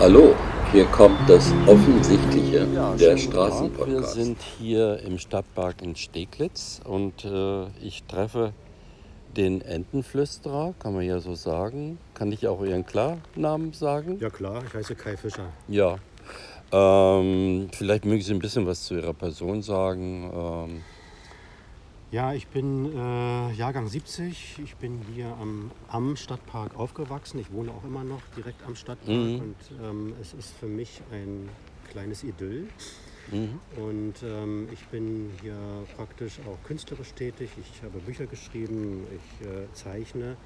Hallo, hier kommt das Offensichtliche, Ja, der Tag. Wir Straßenpodcast. sind hier im Stadtpark in Steglitz und äh, ich treffe den Entenflüsterer, kann man ja so sagen. Kann ich auch Ihren Klarnamen sagen? Ja klar, ich heiße Kai Fischer. Ja. Ähm, vielleicht mögen Sie ein bisschen was zu Ihrer Person sagen. Ähm, Ja, ich bin äh, Jahrgang 70. Ich bin hier am, am Stadtpark aufgewachsen. Ich wohne auch immer noch direkt am Stadtpark Mhm. und ähm, es ist für mich ein kleines Idyll. mhm. Und ähm, ich bin hier praktisch auch künstlerisch tätig. Ich habe Bücher geschrieben, ich äh, zeichne.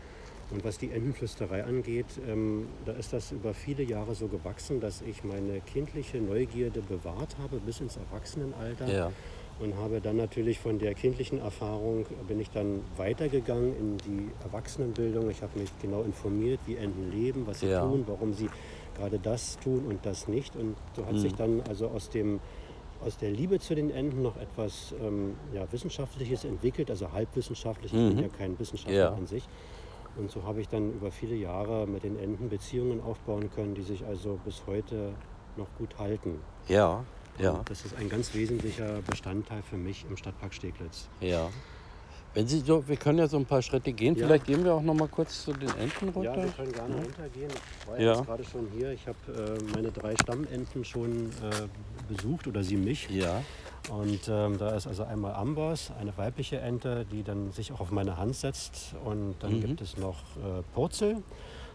Und was die Entenflüsterei angeht, ähm, da ist das über viele Jahre so gewachsen, dass ich meine kindliche Neugierde bewahrt habe bis ins Erwachsenenalter. Ja. Und habe dann natürlich von der kindlichen Erfahrung, bin ich dann weitergegangen in die Erwachsenenbildung. Ich habe mich genau informiert, wie Enten leben, was sie Ja. tun, warum sie gerade das tun und das nicht. Und so hat Mhm. sich dann also aus dem aus der Liebe zu den Enten noch etwas ähm, ja, Wissenschaftliches entwickelt, also halbwissenschaftlich. Ich bin Mhm. ja kein Wissenschaftler Ja. an sich. Und so habe ich dann über viele Jahre mit den Enten Beziehungen aufbauen können, die sich also bis heute noch gut halten. Ja, ja, Und das ist ein ganz wesentlicher Bestandteil für mich im Stadtpark Steglitz. ja. Wenn Sie so, wir können ja so ein paar Schritte gehen. Ja. Vielleicht gehen wir auch noch mal kurz zu den Enten runter. Ja, wir können gerne runtergehen. Ich war Ja. gerade schon hier. Ich habe äh, meine drei Stammenten schon äh, besucht oder sie mich. Ja, Und ähm, da ist also einmal Amboss, eine weibliche Ente, die dann sich auch auf meine Hand setzt. Und dann Mhm. gibt es noch äh, Purzel.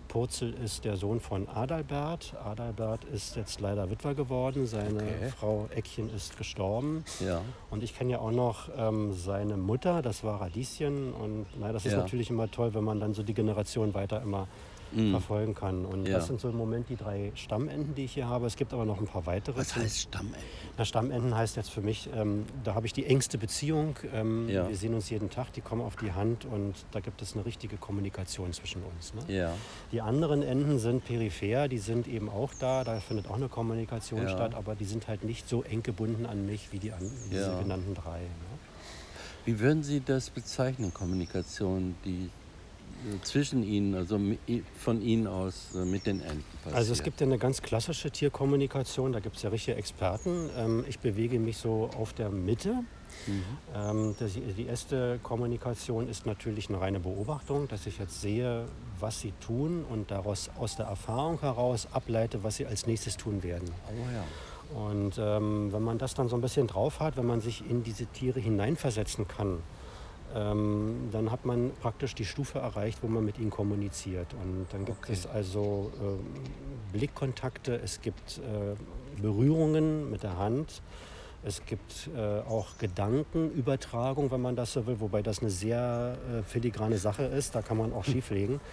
Purzel ist der Sohn von Adalbert. Adalbert ist jetzt leider Witwer geworden. Seine Okay. Frau Eckchen ist gestorben. ja, Und ich kenne ja auch noch ähm, seine Mutter, das war Radieschen. Und na, das ist Ja. natürlich immer toll, wenn man dann so die Generation weiter immer Mhm. verfolgen kann. Und Ja. das sind so im Moment die drei Stammenten, die ich hier habe. Es gibt aber noch ein paar weitere. Was heißt Stammenten? Na, Stammenten heißt jetzt für mich, ähm, da habe ich die engste Beziehung. Ähm, Ja. Wir sehen uns jeden Tag, die kommen auf die Hand und da gibt es eine richtige Kommunikation zwischen uns. Ne? Ja, Die anderen Enten sind peripher, die sind eben auch da, da findet auch eine Kommunikation Ja. statt, aber die sind halt nicht so eng gebunden an mich wie die an, diese genannten drei. Ne? Wie würden Sie das bezeichnen, Kommunikation, die zwischen Ihnen, also von Ihnen aus äh, mit den Enten passiert? Also es gibt ja eine ganz klassische Tierkommunikation, da gibt es ja richtige Experten. Ähm, ich bewege mich so auf der Mitte. Mhm. Ähm, die erste Kommunikation ist natürlich eine reine Beobachtung, dass ich jetzt sehe, was sie tun und daraus aus der Erfahrung heraus ableite, was sie als nächstes tun werden. Oh ja. Und ähm, wenn man das dann so ein bisschen drauf hat, wenn man sich in diese Tiere hineinversetzen kann, ähm, dann hat man praktisch die Stufe erreicht, wo man mit ihnen kommuniziert. Und dann gibt Okay. es also ähm, Blickkontakte, es gibt äh, Berührungen mit der Hand. Es gibt äh, auch Gedankenübertragung, wenn man das so will, wobei das eine sehr äh, filigrane Sache ist. Da kann man auch schieflegen.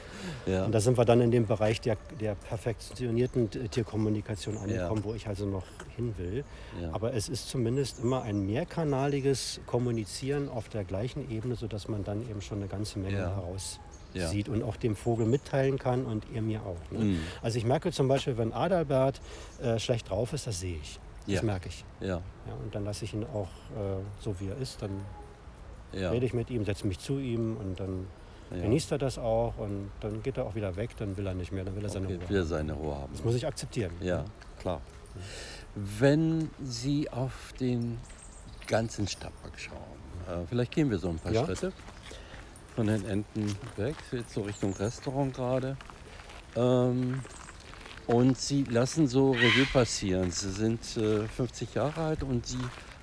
Ja. Und da sind wir dann in dem Bereich der, der perfektionierten T- Tierkommunikation angekommen, Ja. wo ich also noch hin will. Ja. Aber es ist zumindest immer ein mehrkanaliges Kommunizieren auf der gleichen Ebene, sodass man dann eben schon eine ganze Menge heraus Ja. sieht und auch dem Vogel mitteilen kann und er mir auch. Ne? Mhm. Also ich merke zum Beispiel, wenn Adalbert äh, schlecht drauf ist, das sehe ich. Das Ja. merke ich. ja, Ja, und dann lasse ich ihn auch äh, so, wie er ist. Dann ja. rede ich mit ihm, setze mich zu ihm und dann genießt er das auch und dann geht er auch wieder weg, dann will er nicht mehr, dann will er seine Okay, Ruhe. will seine Ruhe haben. Das muss ich akzeptieren. Ja, klar. Wenn Sie auf den ganzen Stadtpark schauen, äh, vielleicht gehen wir so ein paar. Schritte von den Enten weg, jetzt so Richtung Restaurant gerade. Ähm, und Sie lassen so Revue passieren. Sie sind äh, 50 Jahre alt und Sie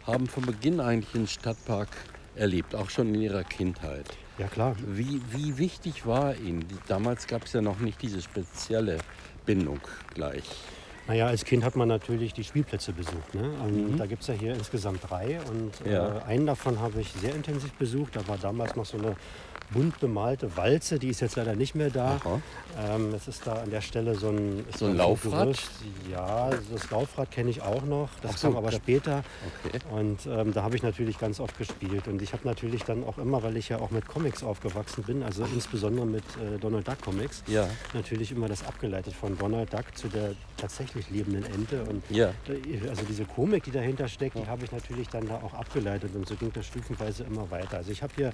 haben von Beginn eigentlich den Stadtpark erlebt, auch schon in Ihrer Kindheit. Ja, klar. Wie, wie wichtig war Ihnen? Damals gab es ja noch nicht diese spezielle Bindung gleich. Naja, als Kind hat man natürlich die Spielplätze besucht. Ne? Und Mhm. Da gibt es ja hier insgesamt drei. Und Ja. äh, einen davon habe ich sehr intensiv besucht. Da war damals noch so eine bunt bemalte Walze, die ist jetzt leider nicht mehr da. Ähm, es ist da an der Stelle so ein, So ein Laufrad? Gerüst. Ja, das Laufrad kenne ich auch noch. Das so, kam aber später. Okay. Und ähm, da habe ich natürlich ganz oft gespielt. Und ich habe natürlich dann auch immer, weil ich ja auch mit Comics aufgewachsen bin, also insbesondere mit äh, Donald Duck Comics, Ja, natürlich immer das abgeleitet von Donald Duck zu der tatsächlich lebenden Ente. Und ja. also diese Komik, die dahinter steckt, die habe ich natürlich dann da auch abgeleitet. Und so ging das stufenweise immer weiter. Also ich habe hier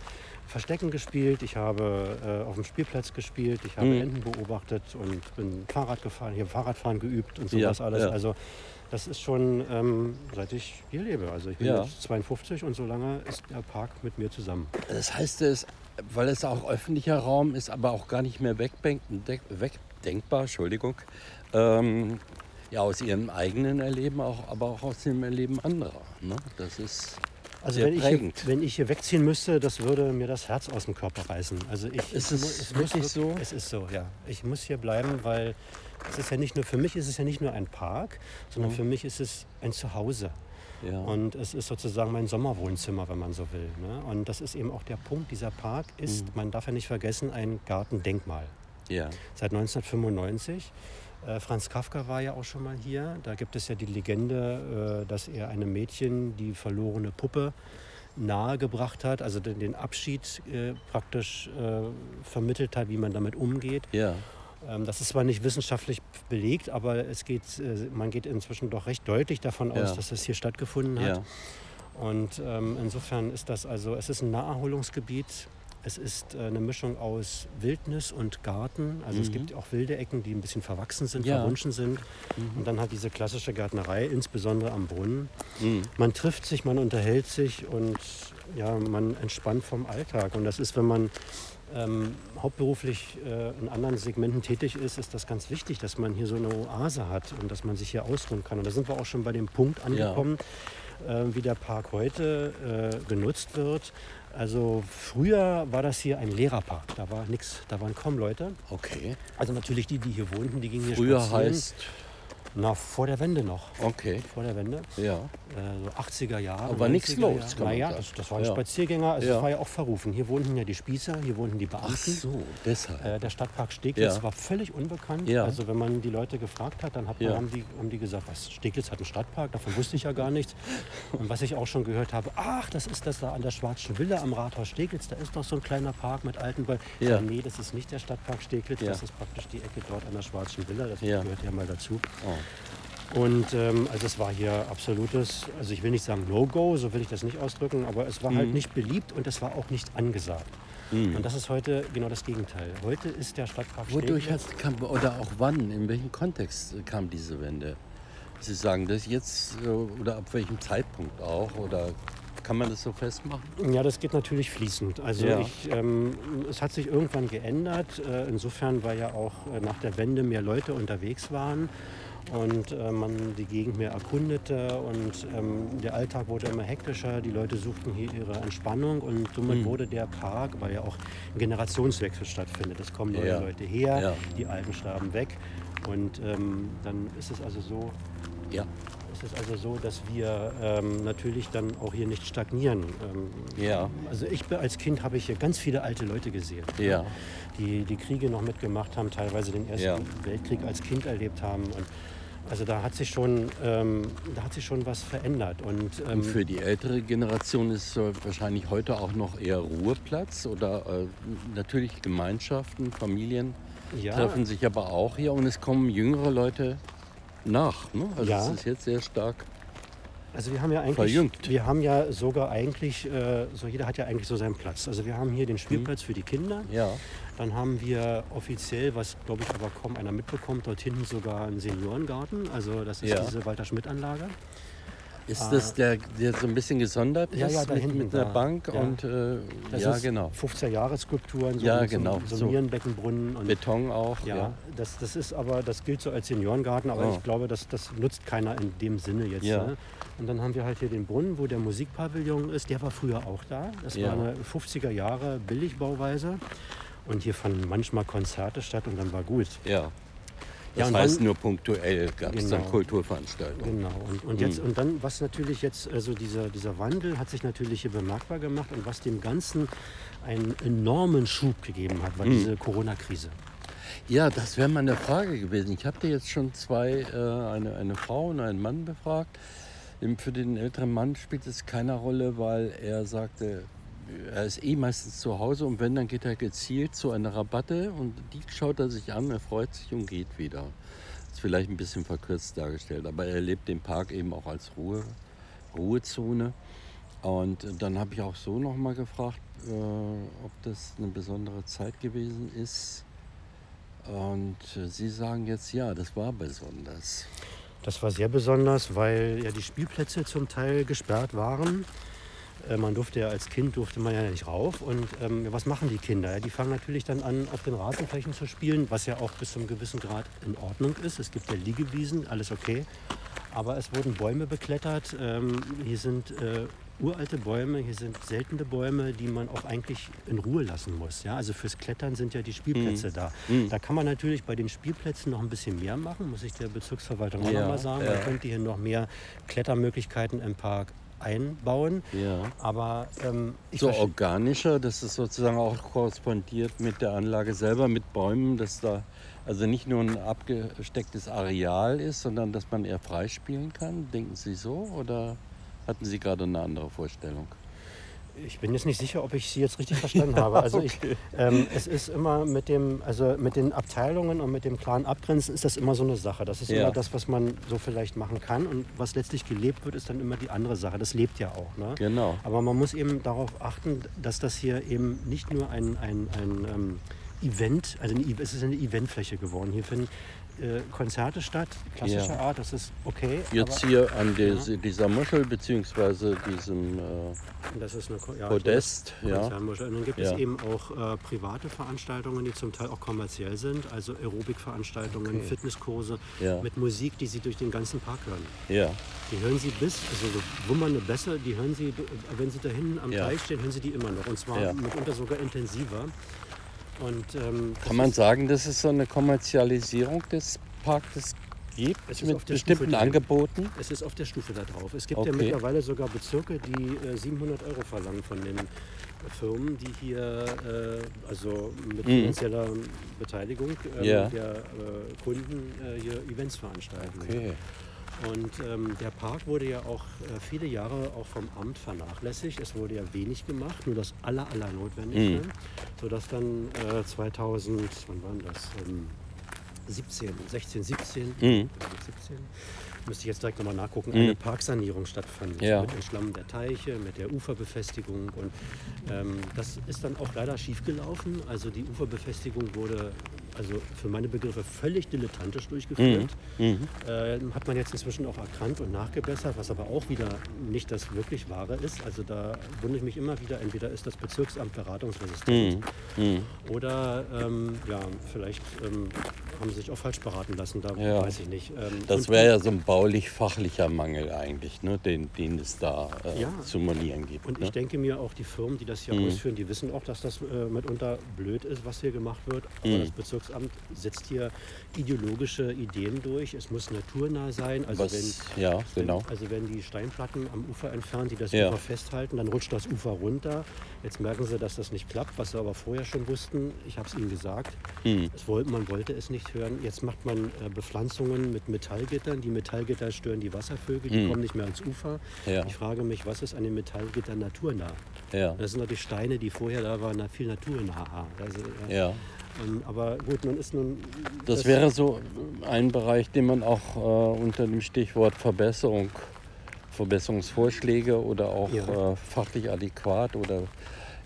Verstecken gespielt, ich habe äh, auf dem Spielplatz gespielt, ich habe Mhm. Enten beobachtet und bin Fahrrad gefahren, hier Fahrradfahren geübt und Ja, sowas alles. ja. Also das ist schon ähm, seit ich hier lebe. Also ich bin Ja. jetzt 52 und so lange ist der Park mit mir zusammen. Das heißt, es, weil es auch öffentlicher Raum ist, aber auch gar nicht mehr wegdenkbar, Entschuldigung, ähm, ja, aus ihrem eigenen Erleben, auch, aber auch aus dem Erleben anderer. Ne? Das ist Also wenn ich, wenn ich hier wegziehen müsste, das würde mir das Herz aus dem Körper reißen. Also ich, Ist es muss wirklich wirk- so? Es ist so, ja. Ich muss hier bleiben, weil es ist ja nicht nur für mich ist es ja nicht nur ein Park, sondern Mhm. für mich ist es ein Zuhause. ja. Und es ist sozusagen mein Sommerwohnzimmer, wenn man so will. Ne? Und das ist eben auch der Punkt. Dieser Park ist, Mhm. man darf ja nicht vergessen, ein Gartendenkmal. ja. Seit 1995. Äh, Franz Kafka war ja auch schon mal hier. Da gibt es ja die Legende, äh, dass er einem Mädchen die verlorene Puppe nahegebracht hat, also den, Abschied äh, praktisch vermittelt hat, wie man damit umgeht. Ja, Ähm, das ist zwar nicht wissenschaftlich belegt, aber es geht, man geht inzwischen doch recht deutlich davon aus, Ja. dass das hier stattgefunden hat. ja. Und ähm, insofern ist das also, es ist ein Naherholungsgebiet. Es ist äh, eine Mischung aus Wildnis und Garten. Also es Mhm. gibt auch wilde Ecken, die ein bisschen verwachsen sind, Ja. verwunschen sind. Und dann hat diese klassische Gärtnerei, insbesondere am Brunnen. Mhm. Man trifft sich, man unterhält sich und ja, man entspannt vom Alltag. Und das ist, wenn man ähm, hauptberuflich äh, in anderen Segmenten tätig ist, ist das ganz wichtig, dass man hier so eine Oase hat und dass man sich hier ausruhen kann. Und da sind wir auch schon bei dem Punkt angekommen, äh, wie der Park heute äh, genutzt wird. Also früher war das hier ein Lehrerpark, da war nichts, da waren kaum Leute. Okay. Also natürlich die, die hier wohnten, die gingen hier Früher spazieren. heißt, Na, vor der Wende noch. okay, Vor der Wende, ja. äh, so 80er Jahre. Aber nichts 90er los, man Naja, das, das waren Ja. Spaziergänger, also Ja. das war ja auch verrufen. Hier wohnten ja die Spießer, hier wohnten die Beamten. Ach so, deshalb. Äh, der Stadtpark Steglitz Ja. war völlig unbekannt. Ja. Also wenn man die Leute gefragt hat, dann hat man, haben, die, haben die gesagt, was, Steglitz hat einen Stadtpark? Davon wusste ich ja gar nichts. Und was ich auch schon gehört habe, ach, das ist das da an der Schwarzen Villa am Rathaus Steglitz, da ist doch so ein kleiner Park mit alten Bäumen. Ja. Ja. Nee, das ist nicht der Stadtpark Steglitz, das ist praktisch die Ecke dort an der Schwarzen Villa, das gehört ja mal dazu. Oh. Und ähm, also es war hier absolutes, also ich will nicht sagen No-Go, so will ich das nicht ausdrücken, aber es war halt nicht beliebt und es war auch nicht angesagt. Mhm. Und das ist heute genau das Gegenteil. Heute ist der Stadtpark Wodurch hat, kam, oder auch wann, in welchem Kontext kam diese Wende? Sie sagen das jetzt äh, oder ab welchem Zeitpunkt auch? Oder kann man das so festmachen? Ja, das geht natürlich fließend. Also Ja. ich, ähm, es hat sich irgendwann geändert. Äh, insofern, weil ja auch äh, nach der Wende mehr Leute unterwegs waren und äh, man die Gegend mehr erkundete und ähm, der Alltag wurde immer hektischer. Die Leute suchten hier ihre Entspannung und somit Mhm. wurde der Park, weil ja auch ein Generationswechsel stattfindet. Es kommen neue Ja. Leute her, Ja. die Alten starben weg und ähm, dann ist es also so, Ja. es ist also so, dass wir ähm, natürlich dann auch hier nicht stagnieren. Ähm, Ja. also ich als Kind habe ich hier ganz viele alte Leute gesehen, Ja. die die Kriege noch mitgemacht haben, teilweise den Ersten. Weltkrieg als Kind erlebt haben. Und also da hat sich schon, ähm, da hat sich schon was verändert. Und, ähm, Und für die ältere Generation ist äh, wahrscheinlich heute auch noch eher Ruheplatz oder äh, natürlich Gemeinschaften, Familien ja, treffen sich aber auch hier und es kommen jüngere Leute nach. Ne? Also Ja. es ist jetzt sehr stark. Also wir haben ja eigentlich, Verjüngt. wir haben ja sogar eigentlich, äh, so jeder hat ja eigentlich so seinen Platz. Also wir haben hier den Mhm. Spielplatz für die Kinder. Ja. Dann haben wir offiziell, was glaube ich aber kaum einer mitbekommt, dort hinten sogar einen Seniorengarten. Also das ist Ja. diese Walter-Schmidt-Anlage. Ist das der, der so ein bisschen gesondert Ah. Ja, ist ja, da mit, hinten mit einer da. Bank Ja. und äh, Das ja ist genau 50er-Jahre-Skulpturen, so, Ja, so, genau, so, so. Nierenbeckenbrunnen. Und, Beton auch. ja, Ja. Das, das ist aber, das gilt so als Seniorengarten, aber Oh. ich glaube, das, das nutzt keiner in dem Sinne jetzt. Ja. Ne? Und dann haben wir halt hier den Brunnen, wo der Musikpavillon ist. Der war früher auch da. Das Ja. war eine 50er Jahre Billigbauweise. Und hier fanden manchmal Konzerte statt und dann war gut. ja. Ja, Das und heißt dann- nur punktuell gab es dann Genau. Kulturveranstaltungen. Genau. Und, und, jetzt, und dann, was natürlich jetzt, also dieser, dieser Wandel hat sich natürlich hier bemerkbar gemacht und was dem Ganzen einen enormen Schub gegeben hat, war Mhm. diese Corona-Krise. Ja, das wäre meine Frage gewesen. Ich habe dir jetzt schon zwei, äh, eine, eine Frau und einen Mann befragt. Für den älteren Mann spielt es keine Rolle, weil er sagte, er ist eh meistens zu Hause und wenn, dann geht er gezielt zu einer Rabatte und die schaut er sich an, er freut sich und geht wieder. Ist vielleicht ein bisschen verkürzt dargestellt, aber er erlebt den Park eben auch als Ruhe, Ruhezone. Und dann habe ich auch so noch mal gefragt, äh, ob das eine besondere Zeit gewesen ist. Und äh, Sie sagen jetzt, ja, das war besonders. Das war sehr besonders, weil ja die Spielplätze zum Teil gesperrt waren. Äh, man durfte ja als Kind durfte man ja nicht rauf. Und ähm, was machen die Kinder? Die fangen natürlich dann an, auf den Rasenflächen zu spielen, was ja auch bis zu einem gewissen Grad in Ordnung ist. Es gibt ja Liegewiesen, alles okay. Aber es wurden Bäume beklettert. Ähm, hier sind äh, uralte Bäume, hier sind seltene Bäume, die man auch eigentlich in Ruhe lassen muss. Ja? Also fürs Klettern sind ja die Spielplätze Mhm. da. Mhm. Da kann man natürlich bei den Spielplätzen noch ein bisschen mehr machen, muss ich der Bezirksverwaltung auch Ja, noch mal sagen. ja. Man könnte hier noch mehr Klettermöglichkeiten im Park einbauen. Ja. Aber ähm, So organischer, dass es sozusagen auch korrespondiert mit der Anlage selber, mit Bäumen, dass da also nicht nur ein abgestecktes Areal ist, sondern dass man eher freispielen kann. Denken Sie so oder hatten Sie gerade eine andere Vorstellung? Ich bin jetzt nicht sicher, ob ich Sie jetzt richtig verstanden habe. Also ich, ähm, es ist immer mit dem, also mit den Abteilungen und mit dem klaren Abgrenzen ist das immer so eine Sache. Das ist Ja. immer das, was man so vielleicht machen kann. Und was letztlich gelebt wird, ist dann immer die andere Sache. Das lebt ja auch. Ne? Genau. Aber man muss eben darauf achten, dass das hier eben nicht nur ein, ein, ein ähm, Event, also eine, es ist eine Eventfläche geworden. Hier finden äh, Konzerte statt, klassischer Ja. Art, das ist okay. Jetzt aber hier an diese, dieser Muschel beziehungsweise diesem äh, das ist eine ja, Podest, ja. Konzernmuschel. Und dann gibt Ja. es eben auch äh, private Veranstaltungen, die zum Teil auch kommerziell sind, also Aerobikveranstaltungen, Okay. Fitnesskurse Ja. mit Musik, die Sie durch den ganzen Park hören. Ja, Die hören Sie bis, also so wummernde Bässe, die hören Sie, äh, wenn Sie da hinten am Ja. Teich stehen, hören Sie die immer noch. Und zwar Ja. mitunter sogar intensiver. Und, ähm, kann man sagen, dass es so eine Kommerzialisierung des Parkes gibt Es ist mit auf der bestimmten Stufe. Angeboten? Es ist auf der Stufe da drauf. Es gibt ja Okay. mittlerweile sogar Bezirke, die äh, 700 Euro verlangen von den Firmen, die hier äh, also mit Mhm. finanzieller Beteiligung ähm, Ja. der äh, Kunden äh, hier Events veranstalten. Okay. Und ähm, der Park wurde ja auch äh, viele Jahre auch vom Amt vernachlässigt. Es wurde ja wenig gemacht, nur das aller, aller Notwendigste. Mhm. Sodass dann äh, 2000, wann war denn das? Ähm, 17, 16, 17, Mhm. glaub ich, 17, müsste ich jetzt direkt nochmal nachgucken, Mhm. eine Parksanierung stattfand. Ja. Mit Entschlammen der Teiche, mit der Uferbefestigung. Und ähm, das ist dann auch leider schiefgelaufen. Also die Uferbefestigung wurde also für meine Begriffe völlig dilettantisch durchgeführt. Mhm. Ähm, hat man jetzt inzwischen auch erkannt und nachgebessert, was aber auch wieder nicht das wirklich Wahre ist. Also da wundere ich mich immer wieder, entweder ist das Bezirksamt beratungsresistent Mhm. Mhm. oder ähm, ja, vielleicht ähm, haben sie sich auch falsch beraten lassen, da Ja. weiß ich nicht. Ähm, Das wäre ja so ein baulich-fachlicher Mangel eigentlich, ne? den, den es da äh, Ja. zu monieren gibt. Und ne? ich denke mir auch, die Firmen, die das hier Mhm. ausführen, die wissen auch, dass das äh, mitunter blöd ist, was hier gemacht wird. Aber Mhm. das Bezirksamt setzt hier ideologische Ideen durch. Es muss naturnah sein. Also Was, wenn, ja, genau. Wenn, also wenn die Steinplatten am Ufer entfernt, die das Ja. Ufer festhalten, dann rutscht das Ufer runter. Jetzt merken sie, dass das nicht klappt, was sie aber vorher schon wussten. Ich habe es ihnen gesagt. Es wollte, man wollte es nicht hören. Jetzt macht man äh, Bepflanzungen mit Metallgittern. Die Metallgitter stören die Wasservögel, die Mhm. kommen nicht mehr ans Ufer. Ja. Ich frage mich, was ist an den Metallgittern naturnah? Ja. Das sind natürlich Steine, die vorher da waren, viel naturnah. Also, äh, ja. Ähm, aber gut, nun ist nun. Das wäre so ein Bereich, den man auch äh, unter dem Stichwort Verbesserung, Verbesserungsvorschläge oder auch Ja. äh, fachlich adäquat oder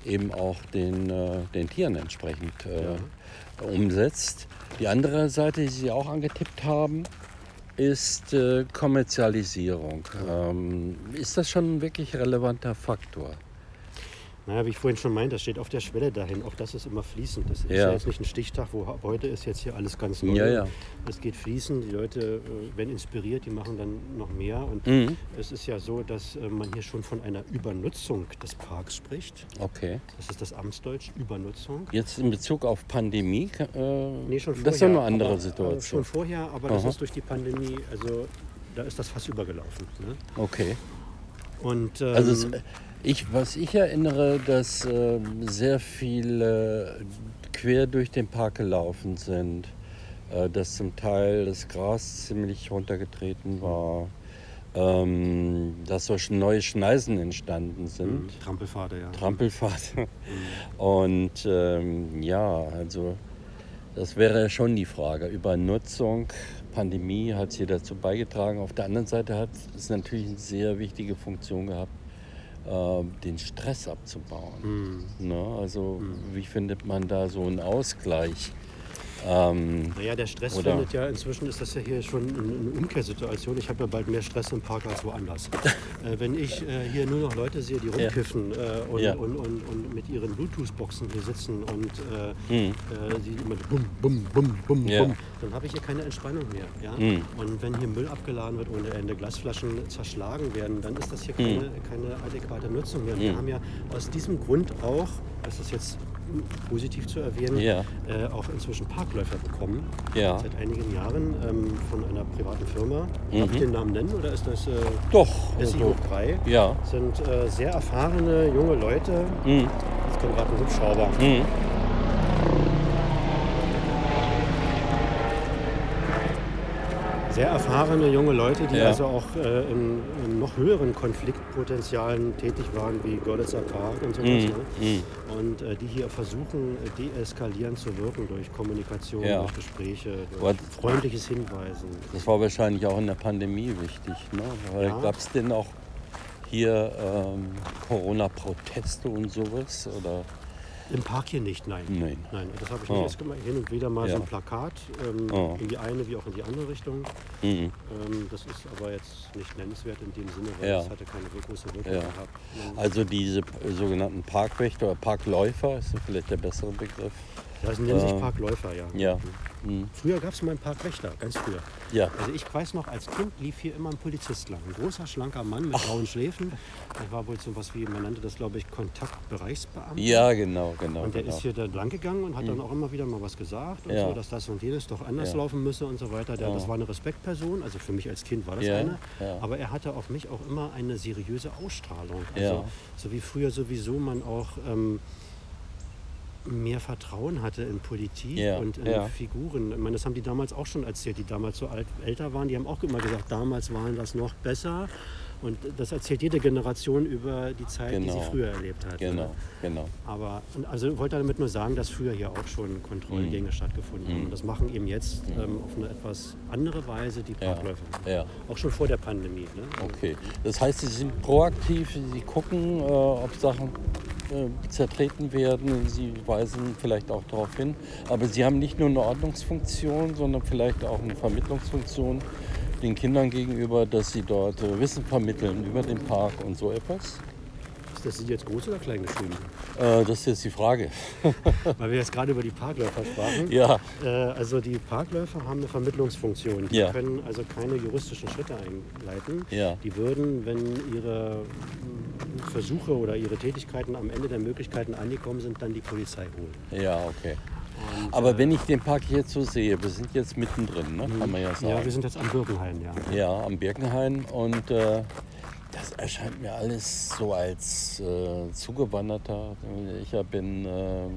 eben auch den, äh, den Tieren entsprechend äh, umsetzt. Die andere Seite, die Sie auch angetippt haben, ist äh, Kommerzialisierung. Ähm, ist das schon ein wirklich relevanter Faktor? Naja, wie ich vorhin schon meinte, das steht auf der Schwelle dahin. Auch das ist immer fließend. Das ist Ja. ja, jetzt nicht ein Stichtag, wo heute ist jetzt hier alles ganz neu. Ja, ja. Es geht fließend. Die Leute äh, werden inspiriert, die machen dann noch mehr. Und Mhm. es ist ja so, dass äh, man hier schon von einer Übernutzung des Parks spricht. Okay. Das ist das Amtsdeutsch, Übernutzung. Jetzt in Bezug auf Pandemie, äh, Nee, schon das ist ja vorher, eine andere aber, Äh, Situation. schon vorher, aber das Aha. ist durch die Pandemie, also da ist das fast übergelaufen. Ne? Okay. Und, ähm, Also es, ich, was ich erinnere, dass äh, sehr viele quer durch den Park gelaufen sind, äh, dass zum Teil das Gras ziemlich runtergetreten war, ähm, dass so neue Schneisen entstanden sind, Mhm. Trampelpfade, ja. Trampelpfade. Und ähm, ja, also das wäre schon die Frage. Übernutzung, Pandemie hat hier dazu beigetragen. Auf der anderen Seite hat es natürlich eine sehr wichtige Funktion gehabt, den Stress abzubauen. Hm. Ne? Also wie findet man da so einen Ausgleich? Ähm, Naja, der Stress Oder- findet ja, inzwischen ist das ja hier schon eine Umkehrsituation. Ich habe ja bald mehr Stress im Park als woanders. äh, wenn ich äh, hier nur noch Leute sehe, die rumkiffen äh, und, Ja. und, und, und mit ihren Bluetooth-Boxen hier sitzen und Hm. äh, die immer bum, bum, bum, bum, Ja. bum, dann habe ich hier keine Entspannung mehr. Ja? Hm. Und wenn hier Müll abgeladen wird ohne Ende, Glasflaschen zerschlagen werden, dann ist das hier keine, keine adäquate Nutzung mehr. Wir Hm. haben ja aus diesem Grund auch, das ist jetzt positiv zu erwähnen, Ja. äh, auch inzwischen Parkläufer bekommen. Ja. Seit einigen Jahren ähm, von einer privaten Firma. Mhm. Darf ich den Namen nennen oder ist das äh, doch. SI Also, hoch 3? ja. Sind äh, sehr erfahrene junge Leute. Hm. Jetzt kommt gerade ein Hubschrauber. Hm. Sehr erfahrene junge Leute, die Ja. also auch äh, in, in noch höheren Konfliktpotenzialen tätig waren, wie Görlitzer Park und sowas. Hm. Ne? Hm. Und äh, die hier versuchen, deeskalierend zu wirken durch Kommunikation, Ja. durch Gespräche, durch What- freundliches Hinweisen. Das war wahrscheinlich auch in der Pandemie wichtig. Ne? Weil Ja. Gab es denn auch hier ähm, Corona-Proteste und sowas? Oder? Im Park hier nicht, nein. Nein. Nein, das habe ich Oh. nicht. Es gibt mal hin und wieder mal so Ja. ein Plakat, ähm, Oh. in die eine wie auch in die andere Richtung. Mhm. Ähm, das ist aber jetzt nicht nennenswert in dem Sinne, weil Ja. es hatte keine große Wirkung Ja. gehabt. Also diese sogenannten Parkwächter oder Parkläufer ist vielleicht der bessere Begriff. Das nennen sich äh, Parkläufer, ja. Ja. Mhm. Früher gab es mal einen Parkwächter, ganz früher. Ja. Also ich weiß noch, als Kind lief hier immer ein Polizist lang. Ein großer, schlanker Mann mit grauen Schläfen. Das war wohl so was wie, man nannte das glaube ich Kontaktbereichsbeamter. Ja, genau, genau. Und der genau. ist hier da lang gegangen und hat dann auch immer wieder mal was gesagt und Ja. so, dass das und jenes doch anders Ja. laufen müsse und so weiter. Der, Ja. Das war eine Respektperson, also für mich als Kind war das Ja, eine. ja. Aber er hatte auf mich auch immer eine seriöse Ausstrahlung. Also Ja. so wie früher sowieso man auch ähm, mehr Vertrauen hatte in Politik Ja, und in ja. Figuren. Ich meine, das haben die damals auch schon erzählt, die damals so alt, älter waren. Die haben auch immer gesagt, damals waren das noch besser. Und das erzählt jede Generation über die Zeit, die Genau. sie früher erlebt hat. Genau, genau. Aber und also ich wollte damit nur sagen, dass früher hier auch schon Kontrollgänge Mhm. stattgefunden haben. Das machen eben jetzt ähm, auf eine etwas andere Weise die Ja. Parkläufer. Ja. Auch schon vor der Pandemie. Ne? Okay. Das heißt, Sie sind proaktiv, Sie gucken, äh, ob Sachen äh, zertreten werden. Sie weisen vielleicht auch darauf hin. Aber Sie haben nicht nur eine Ordnungsfunktion, sondern vielleicht auch eine Vermittlungsfunktion den Kindern gegenüber, dass sie dort äh, Wissen vermitteln über den Park und so etwas. Das jetzt groß oder klein geschrieben? Äh, das ist jetzt die Frage. Weil wir jetzt gerade über die Parkläufer sprachen. Ja, Äh, also die Parkläufer haben eine Vermittlungsfunktion. Die Ja. können also keine juristischen Schritte einleiten. Ja. Die würden, wenn ihre Versuche oder ihre Tätigkeiten am Ende der Möglichkeiten angekommen sind, dann die Polizei holen. ja, okay. Und, Aber äh, wenn ich den Park jetzt so sehe, wir sind jetzt mittendrin, ne? kann man ja sagen. Ja, wir sind jetzt am Birkenhain, ja. Ja, am Birkenhain und äh, das erscheint mir alles so als äh, Zugewanderter. Ich bin äh,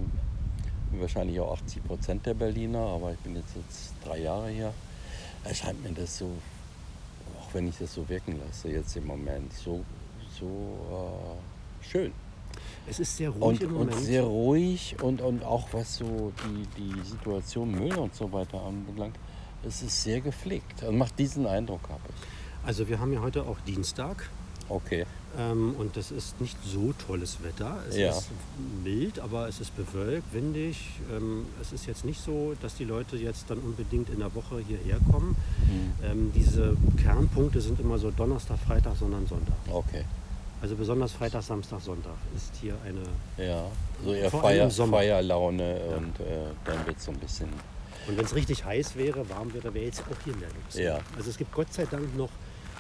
wahrscheinlich auch 80 Prozent der Berliner, aber ich bin jetzt, jetzt drei Jahre hier. Erscheint mir das so, auch wenn ich das so wirken lasse jetzt im Moment, so, so äh, schön. Es ist sehr ruhig Und, im und sehr ruhig und, und auch was so die, die Situation Müll und so weiter anbelangt, es ist sehr gepflegt. Also macht diesen Eindruck, habe ich. Also wir haben ja heute auch Dienstag Okay. ähm, und das ist nicht so tolles Wetter. Es Ja. ist mild, aber es ist bewölkt, windig. Ähm, es ist jetzt nicht so, dass die Leute jetzt dann unbedingt in der Woche hierher kommen. Mhm. Ähm, diese Kernpunkte sind immer so Donnerstag, Freitag, sondern Sonntag. Okay. Also besonders Freitag, Samstag, Sonntag ist hier eine. Ja, so eher Feier. Feierlaune und äh, dann wird es so ein bisschen. Und wenn es richtig heiß wäre, warm wäre, wäre jetzt auch hier mehr los. Ja. Also es gibt Gott sei Dank noch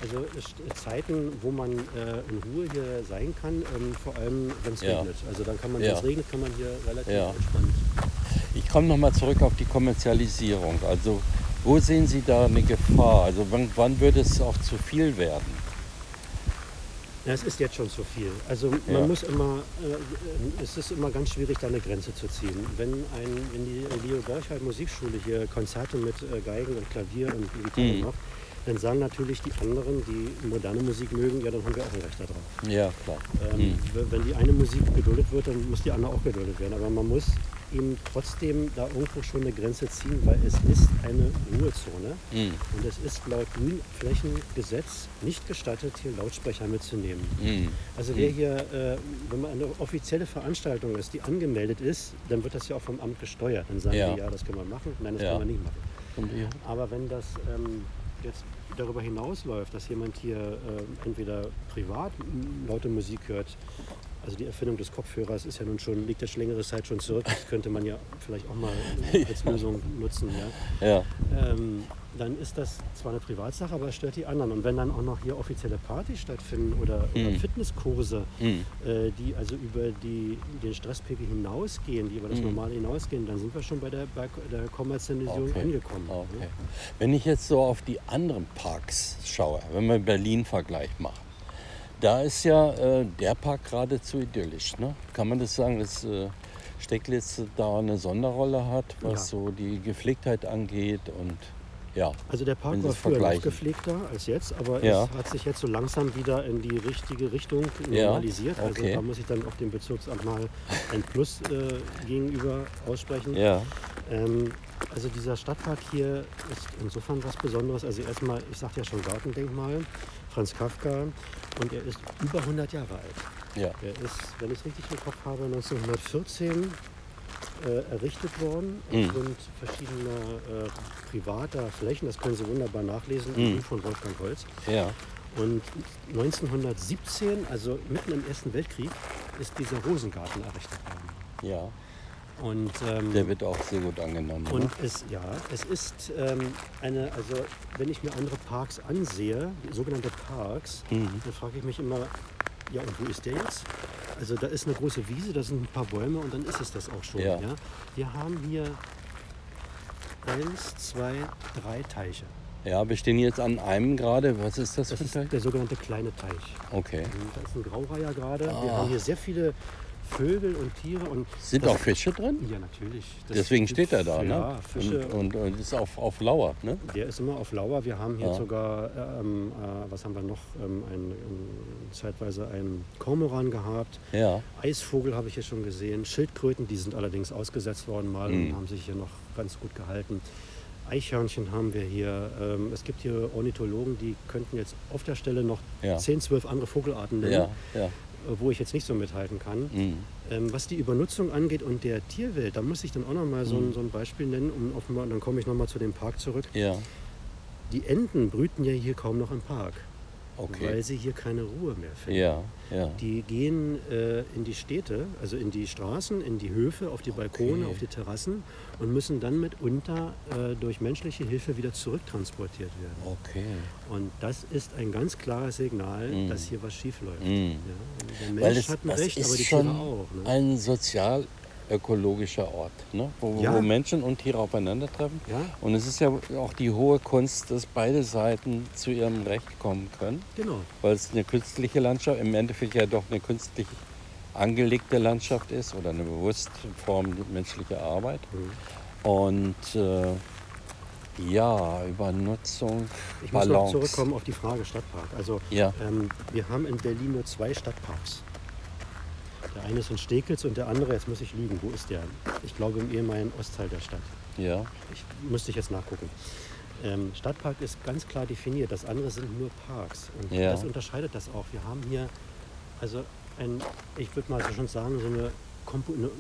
also Zeiten, wo man äh, in Ruhe hier sein kann, ähm, vor allem wenn es Ja. regnet. Also dann kann man, Ja. wenn es regnet, kann man hier relativ Ja. entspannt. Ich komme nochmal zurück auf die Kommerzialisierung. Also, wo sehen Sie da eine Gefahr? Also, wann, wann würde es auch zu viel werden? Ja, es ist jetzt schon zu viel. Also man Ja. muss immer, äh, es ist immer ganz schwierig, da eine Grenze zu ziehen. Wenn, ein, wenn die Leo Borchardt Musikschule hier Konzerte mit äh, Geigen und Klavier und Gitarre Mhm. macht, dann sagen natürlich die anderen, die moderne Musik mögen, ja, dann haben wir auch ein Recht darauf. Ja, klar. Ähm, w- Wenn die eine Musik geduldet wird, dann muss die andere auch geduldet werden. Aber man muss eben trotzdem da irgendwo schon eine Grenze ziehen, weil es ist eine Ruhezone. Mhm. Und es ist laut Grünflächengesetz nicht gestattet, hier Lautsprecher mitzunehmen. Mhm. Also wer hier, äh, wenn man eine offizielle Veranstaltung ist, die angemeldet ist, dann wird das ja auch vom Amt gesteuert. Dann sagen Ja. die, ja, das können wir machen, nein, das Ja. können wir nicht machen. Aber wenn das ähm, jetzt darüber hinausläuft, dass jemand hier äh, entweder privat laute Musik hört, also die Erfindung des Kopfhörers ist ja nun schon, liegt ja schon längere Zeit schon zurück, das könnte man ja vielleicht auch mal als Lösung nutzen, ja. Ja. Ähm, dann ist das zwar eine Privatsache, aber es stört die anderen. Und wenn dann auch noch hier offizielle Partys stattfinden oder, oder Mhm. Fitnesskurse, Mhm. äh, die also über die, den Stresspegel hinausgehen, die über das Mhm. Normale hinausgehen, dann sind wir schon bei der, bei der Kommerzialisierung Okay. angekommen. Okay. ne? Wenn ich jetzt so auf die anderen Parks schaue, wenn wir Berlin-Vergleich machen, da ist ja äh, der Park geradezu idyllisch. Ne? Kann man das sagen, dass äh, Stecklitz da eine Sonderrolle hat, was Ja. so die Gepflegtheit angeht und ja. Also der Park war früher noch gepflegter als jetzt, aber Ja. es hat sich jetzt so langsam wieder in die richtige Richtung Ja, normalisiert. Also okay. da muss ich dann auch dem Bezirksamt mal ein Plus äh, gegenüber aussprechen. Ja. Ähm, also dieser Stadtpark hier ist insofern was Besonderes. Also erstmal, ich sagte ja schon Gartendenkmal, Franz Kafka und er ist über 100 Jahre alt. Ja. Er ist, wenn ich es richtig im Kopf habe, 1914 äh, errichtet worden Mhm. aufgrund verschiedener äh, privater Flächen. Das können Sie wunderbar nachlesen Mhm. im Buch von Wolfgang Holz. Ja. Und 1917, also mitten im Ersten Weltkrieg, ist dieser Rosengarten errichtet worden. Ja. Und, ähm, Der wird auch sehr gut angenommen. ne? und es, ja, es ist ähm, eine, also wenn ich mir andere Parks ansehe, sogenannte Parks, Mhm. dann frage ich mich immer, ja und wo ist der jetzt? Also da ist eine große Wiese, da sind ein paar Bäume und dann ist es das auch schon. Ja. Ja. Wir haben hier eins, zwei, drei Teiche. Ja, wir stehen jetzt an einem gerade. Was ist das, Das für ein ist Teil? der sogenannte kleine Teich. Okay. Da ist ein Graureiher gerade. Wir Ah. haben hier sehr viele Vögel und Tiere und Sind auch Fische drin? ja natürlich. Das- Deswegen steht er da, ja, ne? Fische. Und, und, und ist auf, auf Lauer, ne? Der ist immer auf Lauer. Wir haben hier Ja. sogar, ähm, äh, was haben wir noch, ähm, ein, ein, zeitweise einen Kormoran gehabt. Ja. Eisvogel habe ich hier schon gesehen. Schildkröten, die sind allerdings ausgesetzt worden mal Mhm. und haben sich hier noch ganz gut gehalten. Eichhörnchen haben wir hier. Ähm, es gibt hier Ornithologen, die könnten jetzt auf der Stelle noch Ja. 10, 12 andere Vogelarten nennen, Ja, ja. Wo ich jetzt nicht so mithalten kann. Mhm. Ähm, was die Übernutzung angeht und der Tierwelt, da muss ich dann auch noch mal so, ein, Mhm. so ein Beispiel nennen, um mal, dann komme ich noch mal zu dem Park zurück. Ja, Die Enten brüten ja hier kaum noch im Park, okay. weil sie hier keine Ruhe mehr finden. Ja, ja. Die gehen äh, in die Städte, also in die Straßen, in die Höfe, auf die Balkone, Okay. auf die Terrassen und müssen dann mitunter äh, durch menschliche Hilfe wieder zurücktransportiert werden. Okay. Und das ist ein ganz klares Signal, Mhm. dass hier was schief läuft. Mhm. Ja, der Mensch Weil es, hat ein das Recht, aber die schon Tiere auch. Ne? ein sozial-ökologischer Ort, ne? wo, Ja. wo Menschen und Tiere aufeinandertreffen. Ja, Und es ist ja auch die hohe Kunst, dass beide Seiten zu ihrem Recht kommen können, genau. weil es eine künstliche Landschaft, im Endeffekt ja doch eine künstlich angelegte Landschaft ist oder eine bewusste Form menschlicher Arbeit. Mhm. Und äh, ja, Übernutzung, Ich muss noch Balance. zurückkommen auf die Frage Stadtpark. Also Ja, ähm, wir haben in Berlin nur zwei Stadtparks. Der eine ist in Steglitz und der andere, jetzt muss ich lügen, wo ist der? Ich glaube im ehemaligen Ostteil der Stadt. ja, Ich müsste ich jetzt nachgucken. Ähm, Stadtpark ist ganz klar definiert, das andere sind nur Parks. Und Ja. das unterscheidet das auch. Wir haben hier also ein, ich würde mal so schon sagen, so eine, Kompo, eine,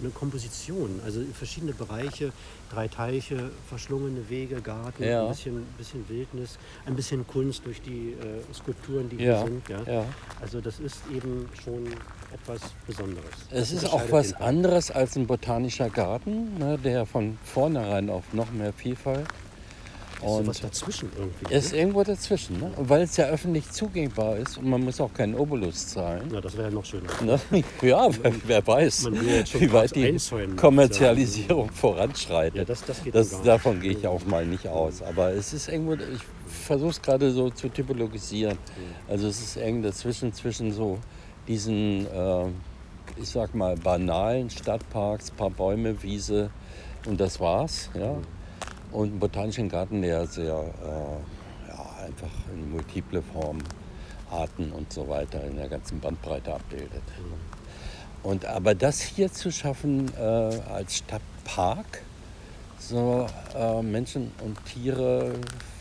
eine Komposition, also verschiedene Bereiche, drei Teiche, verschlungene Wege, Garten, Ja. ein bisschen, bisschen Wildnis, ein bisschen Kunst durch die äh, Skulpturen, die ja, hier sind. Ja. ja. Also das ist eben schon etwas Besonderes. Es ist auch was anderes als ein botanischer Garten, ne, der von vornherein auf noch mehr Vielfalt. Ist Und was dazwischen irgendwie. es ist ne? irgendwo dazwischen, ne? Weil es ja öffentlich zugängbar ist und man muss auch keinen Obolus zahlen. Ja, das wäre ja noch schöner. Ne? Ja, wer, wer weiß, wie weit die einzäunen. Kommerzialisierung voranschreitet. Ja, das, das Das, davon gehe ich auch mal nicht aus. Aber es ist irgendwo, ich versuche es gerade so zu typologisieren. Also es ist eng dazwischen, zwischen so diesen, äh, ich sag mal, banalen Stadtparks, paar Bäume, Wiese und das war's. Ja? Und einen botanischen Garten, der sehr, äh, ja, einfach in multiple Formen, Arten und so weiter in der ganzen Bandbreite abbildet. Und aber das hier zu schaffen äh, als Stadtpark, so äh, Menschen und Tiere,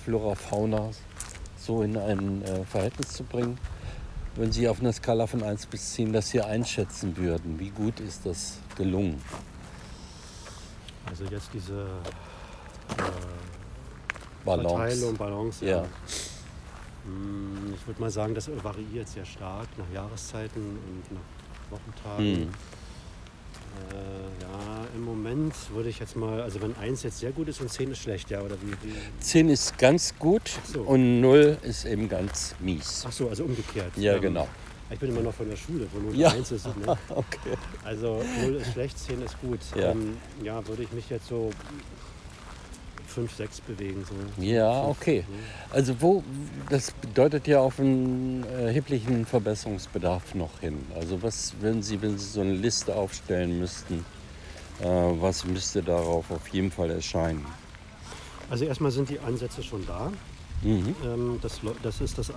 Flora, Fauna so in ein äh, Verhältnis zu bringen, wenn Sie auf einer Skala von 1 bis 10 das hier einschätzen würden, wie gut ist das gelungen? Also jetzt diese äh, Balance. Verteilung, Balance. Ja. Mm, Ich würde mal sagen, das variiert sehr stark nach Jahreszeiten und nach Wochentagen. Hm. Äh, ja, im Moment würde ich jetzt mal, also wenn eins jetzt sehr gut ist und zehn ist schlecht, ja, oder wie? wie? 10 ist ganz gut so. und 0 ist eben ganz mies. Ach so, also umgekehrt. Ja, Ähm, genau. Ich bin immer noch von der Schule, wo 0 Ja. 1 ist. Ne? Okay. Also 0 ist schlecht, 10 ist gut. Ja. Ähm, ja, würde ich mich jetzt so 5, 6 bewegen. So. Ja, okay. Also wo, das bedeutet ja auf einen erheblichen Verbesserungsbedarf noch hin. Also was, wenn Sie, wenn Sie so eine Liste aufstellen müssten, äh, was müsste darauf auf jeden Fall erscheinen? Also erstmal sind die Ansätze schon da. Mhm. Ähm, das, das ist das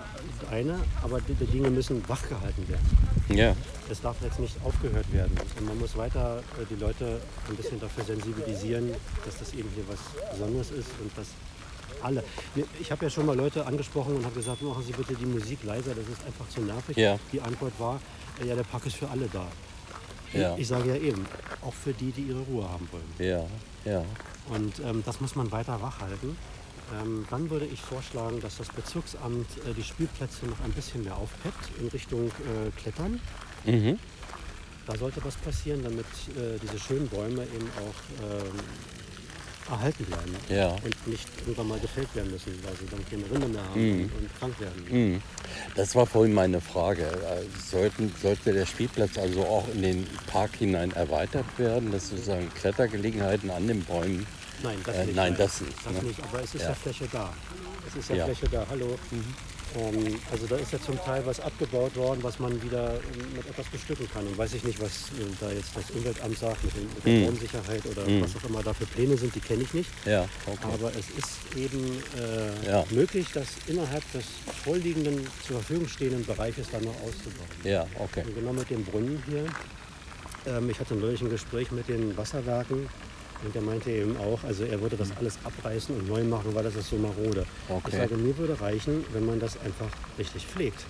eine, aber die, die Dinge müssen wachgehalten werden. Ja, Es darf jetzt nicht aufgehört werden. Und man muss weiter äh, die Leute ein bisschen dafür sensibilisieren, dass das eben hier was Besonderes ist und dass alle. Ich habe ja schon mal Leute angesprochen und habe gesagt, machen Sie bitte die Musik leiser, das ist einfach zu nervig. Ja. Die Antwort war, äh, ja, der Park ist für alle da. Ja. Ich sage ja eben, auch für die, die ihre Ruhe haben wollen. ja, ja. Und ähm, das muss man weiter wachhalten. Ähm, dann würde ich vorschlagen, dass das Bezirksamt äh, die Spielplätze noch ein bisschen mehr aufpeppt in Richtung äh, Klettern. Mhm. Da sollte was passieren, damit äh, diese schönen Bäume eben auch ähm, erhalten bleiben Ja. und nicht irgendwann mal gefällt werden müssen, weil sie dann keine Rinde mehr haben Mhm. und, krank werden. Mhm. Das war vorhin meine Frage. Äh, Sollten, sollte der Spielplatz also auch in den Park hinein erweitert werden, dass sozusagen Klettergelegenheiten an den Bäumen Nein, das Äh, nicht. nein, das nicht, Das ne? nicht, aber es ist ja, Ja. Fläche da. Es ist ja, Ja. Fläche da, hallo. Ähm, also da ist ja zum Teil was abgebaut worden, was man wieder ähm, mit etwas bestücken kann. Und weiß ich nicht, was äh, da jetzt das Umweltamt sagt mit, den, mit der Mhm. Baumsicherheit oder Mhm. was auch immer da für Pläne sind, die kenne ich nicht. Ja, okay. Aber es ist eben äh, Ja. möglich, das innerhalb des vorliegenden, zur Verfügung stehenden Bereiches dann noch auszubauen. Ja, okay. Und genau mit dem Brunnen hier. Ähm, ich hatte neulich ein Gespräch mit den Wasserwerken und der meinte eben auch, also er würde das alles abreißen und neu machen, weil das ist so marode. Okay. Ich sage, mir würde reichen, wenn man das einfach richtig pflegt.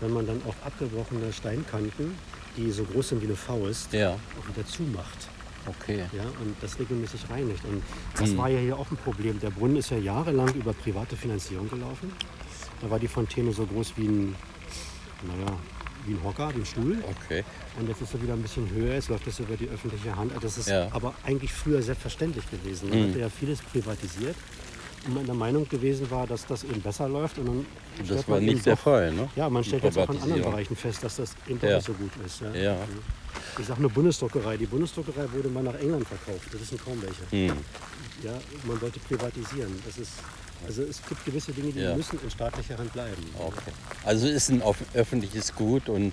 Wenn man dann auch abgebrochene Steinkanten, die so groß sind wie eine Faust, Ja, auch wieder zumacht. okay. Ja, und das regelmäßig reinigt. Und das Mhm. war ja hier auch ein Problem. Der Brunnen ist ja jahrelang über private Finanzierung gelaufen. Da war die Fontäne so groß wie ein, naja, wie ein Hocker, wie ein Stuhl. Okay. Und jetzt ist er wieder ein bisschen höher, jetzt läuft das über die öffentliche Hand. Das ist Ja. aber eigentlich früher selbstverständlich gewesen. Man Mhm. hatte ja vieles privatisiert und man der Meinung gewesen war, dass das eben besser läuft. Und dann Das war nicht der Fall, ne? Ja, man stellt jetzt auch in anderen. Bereichen fest, dass das eben doch Ja. nicht so gut ist. Ja. Ja. Ich sage nur Bundesdruckerei. Die Bundesdruckerei wurde mal nach England verkauft. Das wissen kaum welche. Hm. Ja, man wollte privatisieren. Das ist, also es gibt gewisse Dinge, die Ja. müssen in staatlicher Hand bleiben. Okay. Also ist ein öffentliches Gut und,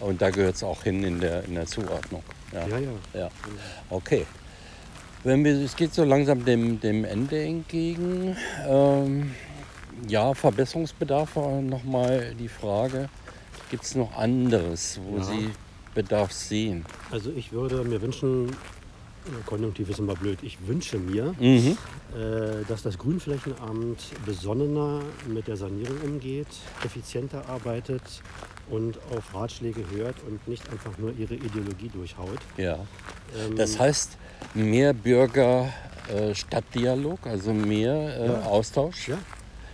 und da gehört es auch hin in der, in der Zuordnung. Ja. Ja, ja. ja. Okay. Wenn wir, es geht so langsam dem, dem Ende entgegen. Ähm, ja, Verbesserungsbedarf war nochmal die Frage. Gibt es noch anderes, wo Ja. Sie Bedarf sehen? Also ich würde mir wünschen, äh, Konjunktiv ist immer blöd, ich wünsche mir, Mhm. äh, dass das Grünflächenamt besonnener mit der Sanierung umgeht, effizienter arbeitet und auf Ratschläge hört und nicht einfach nur ihre Ideologie durchhaut. Ja. Ähm, Das heißt, mehr Bürger-Stadtdialog, also mehr äh, Ja. Austausch. ja,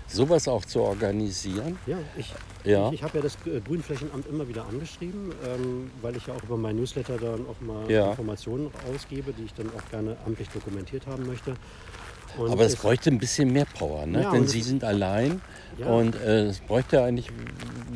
Sowas auch zu organisieren. ja, ich, Ja. ich, ich habe ja das äh, Grünflächenamt immer wieder angeschrieben, ähm, weil ich ja auch über mein Newsletter dann auch mal Ja. Informationen ausgebe, die ich dann auch gerne amtlich dokumentiert haben möchte. Und Aber es bräuchte ein bisschen mehr Power, ne? Ja, denn Sie sind allein und äh, es bräuchte eigentlich,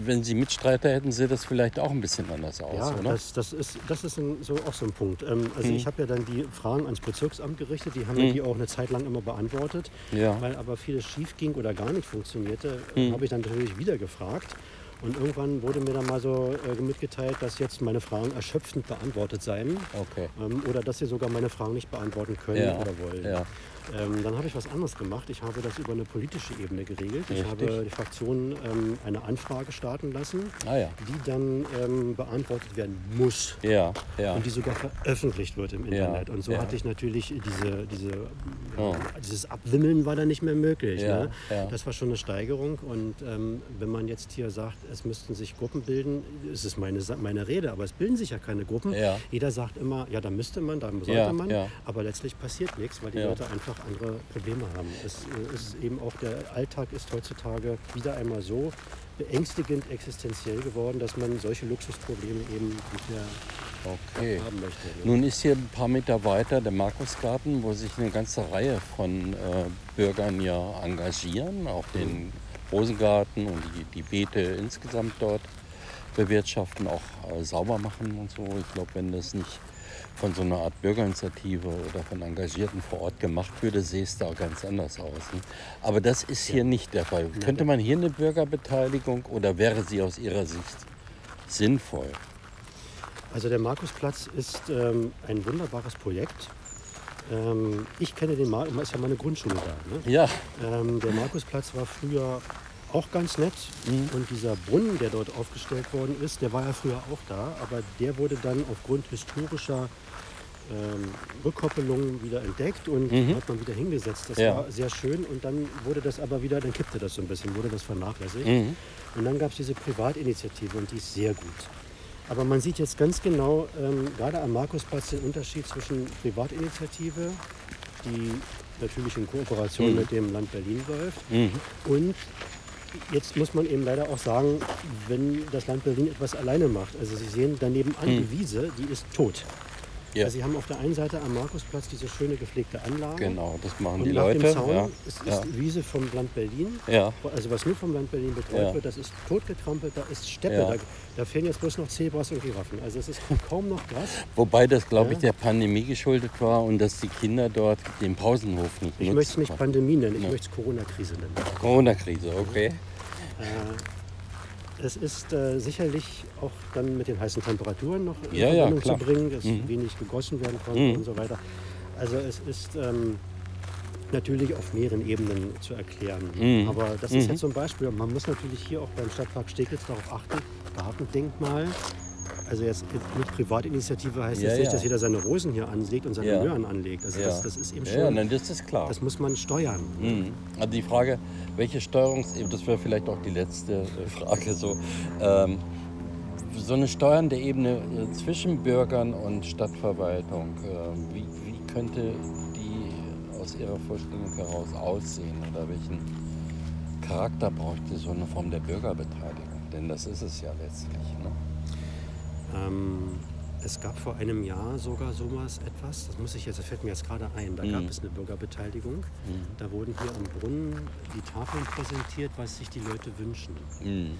wenn Sie Mitstreiter hätten, sähe das vielleicht auch ein bisschen anders aus, Ja, oder? das, das ist, das ist ein, so auch so ein Punkt. Ähm, also Hm. ich habe ja dann die Fragen ans Bezirksamt gerichtet, die haben Hm. die auch eine Zeit lang immer beantwortet. Ja. Weil aber vieles schief ging oder gar nicht funktionierte, Hm. habe ich dann natürlich wieder gefragt. Und irgendwann wurde mir dann mal so äh, mitgeteilt, dass jetzt meine Fragen erschöpfend beantwortet seien. Okay. Ähm, oder dass sie sogar meine Fragen nicht beantworten können Ja, oder wollen. ja. Ähm, dann habe ich was anderes gemacht. Ich habe das über eine politische Ebene geregelt. Ich Richtig. habe die Fraktion ähm, eine Anfrage starten lassen, Ah ja. die dann ähm, beantwortet werden muss. Ja, ja. Und die sogar veröffentlicht wird im Internet. Und so hatte ich natürlich diese, diese, Oh. dieses Abwimmeln war da nicht mehr möglich. Ne? Das war schon eine Steigerung. Und ähm, wenn man jetzt hier sagt, es müssten sich Gruppen bilden, ist es meine, Sa- meine Rede, aber es bilden sich ja keine Gruppen. Jeder sagt immer, ja, da müsste man, da sollte man. Aber letztlich passiert nichts, weil die. Leute einfach andere Probleme haben. Es äh, ist eben auch der Alltag ist heutzutage wieder einmal so beängstigend existenziell geworden, dass man solche Luxusprobleme eben nicht mehr Okay. haben möchte. ne? Nun ist hier ein paar Meter weiter der Markusgarten, wo sich eine ganze Reihe von äh, Bürgern ja engagieren, auch den Rosengarten und die, die Beete insgesamt dort bewirtschaften, auch äh, sauber machen und so. Ich glaube, wenn das nicht von so einer Art Bürgerinitiative oder von Engagierten vor Ort gemacht würde, sähe es da ganz anders aus. Ne? Aber das ist hier nicht der Fall. Könnte man hier eine Bürgerbeteiligung oder wäre sie aus Ihrer Sicht sinnvoll? Also der Markusplatz ist ähm, ein wunderbares Projekt. Ähm, ich kenne den Markus, ist ja meine Grundschule da. Ne? Ja, Ähm, der Markusplatz war früher auch ganz nett Mhm. und dieser Brunnen, der dort aufgestellt worden ist, der war ja früher auch da, aber der wurde dann aufgrund historischer ähm, Rückkoppelungen wieder entdeckt und hat man wieder hingesetzt. Das Mhm. Ja. war sehr schön und dann wurde das aber wieder, dann kippte das so ein bisschen, wurde das vernachlässigt. Mhm. Und dann gab es diese Privatinitiative und die ist sehr gut. Aber man sieht jetzt ganz genau, ähm, gerade am Markusplatz, den Unterschied zwischen Privatinitiative, die natürlich in Kooperation Mhm. mit dem Land Berlin läuft, Mhm. und jetzt muss man eben leider auch sagen, wenn das Land Berlin etwas alleine macht. Also Sie sehen daneben an, die Wiese, die ist tot. Ja. Also Sie haben auf der einen Seite am Markusplatz diese schöne gepflegte Anlage. Genau, das machen Und die nach Leute. dem Zaun ja. ist, ist ja. Wiese vom Land Berlin. Ja. Also was nur vom Land Berlin betreut wird, das ist totgetrampelt, da ist Steppe, da, da fehlen jetzt bloß noch Zebras und Giraffen. Also es ist kaum noch Gras. Wobei das, glaube ich, der Pandemie geschuldet war und dass die Kinder dort den Pausenhof nicht Ich möchte es nicht. Pandemie nennen, ich möchte es Corona-Krise nennen. Corona-Krise, okay. Es ist äh, sicherlich auch dann mit den heißen Temperaturen noch in Ja, ja, Verbindung klar. zu bringen, dass Mhm. wenig gegossen werden konnte Mhm. und so weiter. Also es ist ähm, natürlich auf mehreren Ebenen zu erklären. Mhm. Aber das ist Mhm. jetzt zum Beispiel, man muss natürlich hier auch beim Stadtpark Steglitz darauf achten, Gartendenkmal. Also jetzt nicht Privatinitiative heißt Ja, jetzt nicht, ja. dass jeder seine Rosen hier anlegt und seine Ja. Möhren anlegt. Also Ja. das, das ist eben schon, ja, nein, das ist klar. das muss man steuern. Mhm. Also die Frage, welche Steuerungsebene, das wäre vielleicht auch die letzte äh, Frage so. Ähm, so eine steuernde Ebene äh, zwischen Bürgern und Stadtverwaltung, äh, wie, wie könnte die aus Ihrer Vorstellung heraus aussehen oder welchen Charakter bräuchte so eine Form der Bürgerbeteiligung? Denn das ist es ja letztlich. Ne? Ähm, es gab vor einem Jahr sogar sowas etwas, das muss ich jetzt, das fällt mir jetzt gerade ein, da Mhm. gab es eine Bürgerbeteiligung. Da wurden hier am Brunnen die Tafeln präsentiert, was sich die Leute wünschen. Mhm.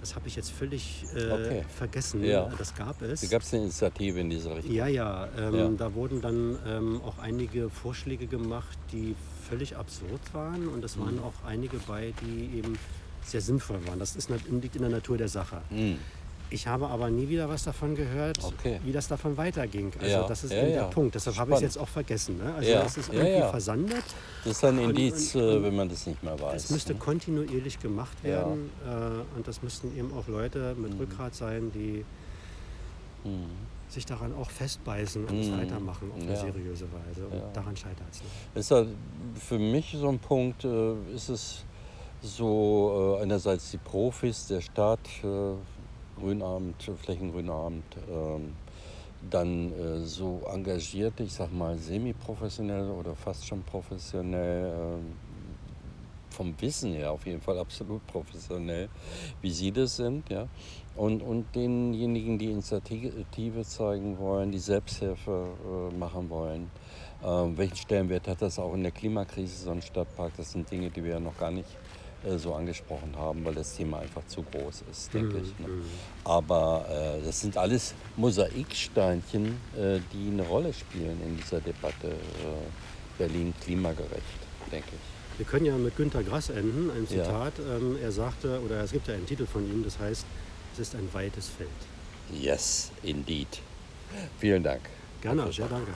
Das habe ich jetzt völlig äh, Okay. vergessen. Ja. Das gab es. Da gab es eine Initiative in dieser Richtung. ja, ja, ähm, Ja. da wurden dann ähm, auch einige Vorschläge gemacht, die völlig absurd waren. Und es Mhm. waren auch einige bei, die eben sehr sinnvoll waren. Das ist, liegt in der Natur der Sache. Ich habe aber nie wieder was davon gehört, Okay. wie das davon weiterging. Also Ja, das ist ja, ja. der Punkt. Deshalb habe ich es jetzt auch vergessen. Ne? Also das ist irgendwie versandet. Das ist ein Indiz, und- äh, und- wenn man das nicht mehr weiß. Es müsste ne? kontinuierlich gemacht werden. Äh, und das müssten eben auch Leute mit Mhm. Rückgrat sein, die Mhm. sich daran auch festbeißen und es Mhm. weitermachen auf eine seriöse Weise. Und daran scheitert es nicht. Ist ja für mich so ein Punkt, äh, ist es so äh, einerseits die Profis der Stadt, äh, Grünabend, Flächengrünabend, ähm, dann äh, so engagiert, ich sag mal semi-professionell oder fast schon professionell, ähm, vom Wissen her auf jeden Fall absolut professionell, wie Sie das sind, ja. Und, und denjenigen, die Initiative zeigen wollen, die Selbsthilfe äh, machen wollen. Ähm, welchen Stellenwert hat das auch in der Klimakrise, so ein Stadtpark? Das sind Dinge, die wir ja noch gar nicht äh, so angesprochen haben, weil das Thema einfach zu groß ist, denke ich. Ne? Aber äh, das sind alles Mosaiksteinchen, äh, die eine Rolle spielen in dieser Debatte. Äh, Berlin klimagerecht, denke ich. Wir können ja mit Günter Grass enden, ein Zitat. Ähm, er sagte, oder es gibt ja einen Titel von ihm, das heißt, es ist ein weites Feld. Yes, indeed. Vielen Dank. Gerne, sehr danke.